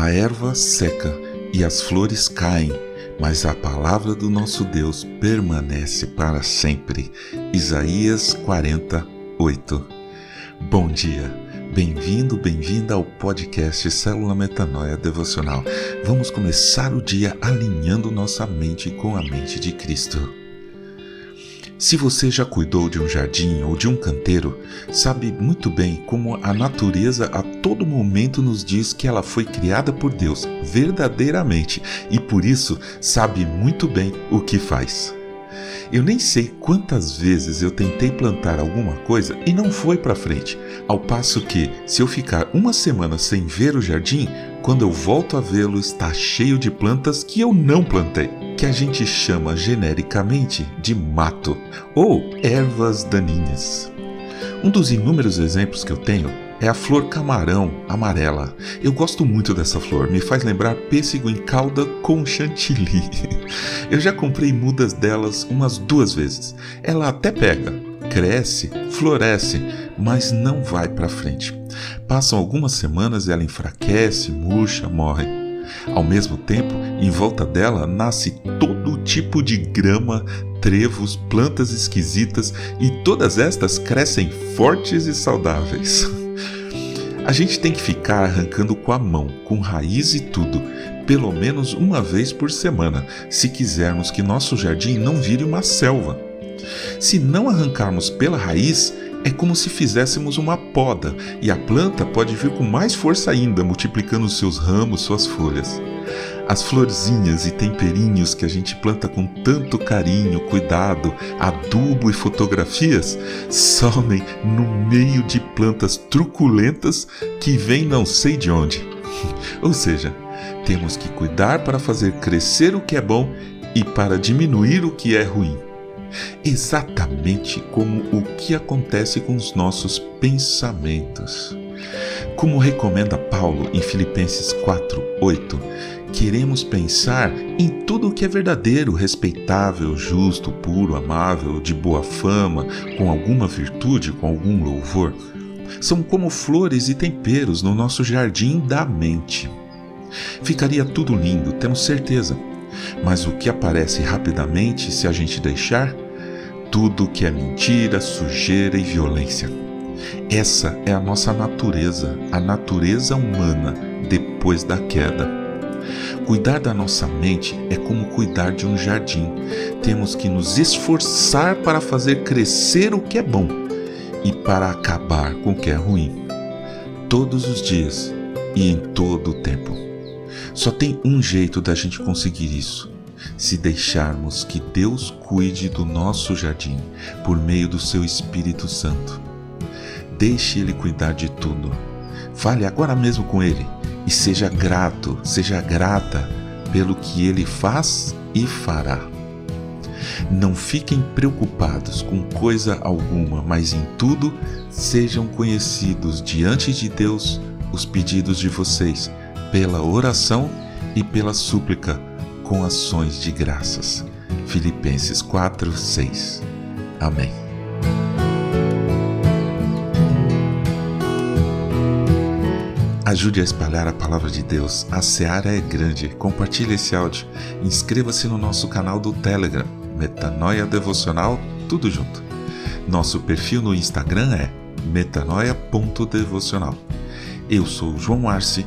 A erva seca e as flores caem, mas a palavra do nosso Deus permanece para sempre. Isaías 48. Bom dia. Bem-vindo, bem-vinda ao podcast Célula Metanoia Devocional. Vamos começar o dia alinhando nossa mente com a mente de Cristo. Se você já cuidou de um jardim ou de um canteiro, sabe muito bem como a natureza a todo momento nos diz que ela foi criada por Deus verdadeiramente e por isso sabe muito bem o que faz. Eu nem sei quantas vezes eu tentei plantar alguma coisa e não foi para frente, ao passo que, se eu ficar uma semana sem ver o jardim, quando eu volto a vê-lo está cheio de plantas que eu não plantei que a gente chama genericamente de mato ou ervas daninhas. Um dos inúmeros exemplos que eu tenho é a flor camarão amarela. Eu gosto muito dessa flor, me faz lembrar pêssego em calda com chantilly. Eu já comprei mudas delas umas duas vezes. Ela até pega, cresce, floresce, mas não vai para frente. Passam algumas semanas e ela enfraquece, murcha, morre. Ao mesmo tempo, em volta dela nasce todo tipo de grama, trevos, plantas esquisitas e todas estas crescem fortes e saudáveis. A gente tem que ficar arrancando com a mão, com raiz e tudo, pelo menos uma vez por semana, se quisermos que nosso jardim não vire uma selva. Se não arrancarmos pela raiz, é como se fizéssemos uma poda e a planta pode vir com mais força ainda, multiplicando seus ramos, suas folhas. As florzinhas e temperinhos que a gente planta com tanto carinho, cuidado, adubo e fotografias somem no meio de plantas truculentas que vêm não sei de onde. Ou seja, temos que cuidar para fazer crescer o que é bom e para diminuir o que é ruim exatamente como o que acontece com os nossos pensamentos. Como recomenda Paulo em Filipenses 4:8, queremos pensar em tudo o que é verdadeiro, respeitável, justo, puro, amável, de boa fama, com alguma virtude, com algum louvor. São como flores e temperos no nosso jardim da mente. Ficaria tudo lindo, temos certeza mas o que aparece rapidamente se a gente deixar? Tudo que é mentira, sujeira e violência. Essa é a nossa natureza, a natureza humana depois da queda. Cuidar da nossa mente é como cuidar de um jardim. Temos que nos esforçar para fazer crescer o que é bom e para acabar com o que é ruim. Todos os dias e em todo o tempo. Só tem um jeito da gente conseguir isso: se deixarmos que Deus cuide do nosso jardim por meio do seu Espírito Santo. Deixe Ele cuidar de tudo. Fale agora mesmo com Ele e seja grato, seja grata pelo que Ele faz e fará. Não fiquem preocupados com coisa alguma, mas em tudo sejam conhecidos diante de Deus os pedidos de vocês pela oração e pela súplica com ações de graças. Filipenses 4, 6. Amém. Ajude a espalhar a palavra de Deus. A seara é grande. Compartilhe esse áudio. Inscreva-se no nosso canal do Telegram, Metanoia Devocional, tudo junto. Nosso perfil no Instagram é metanoia.devocional. Eu sou João Arce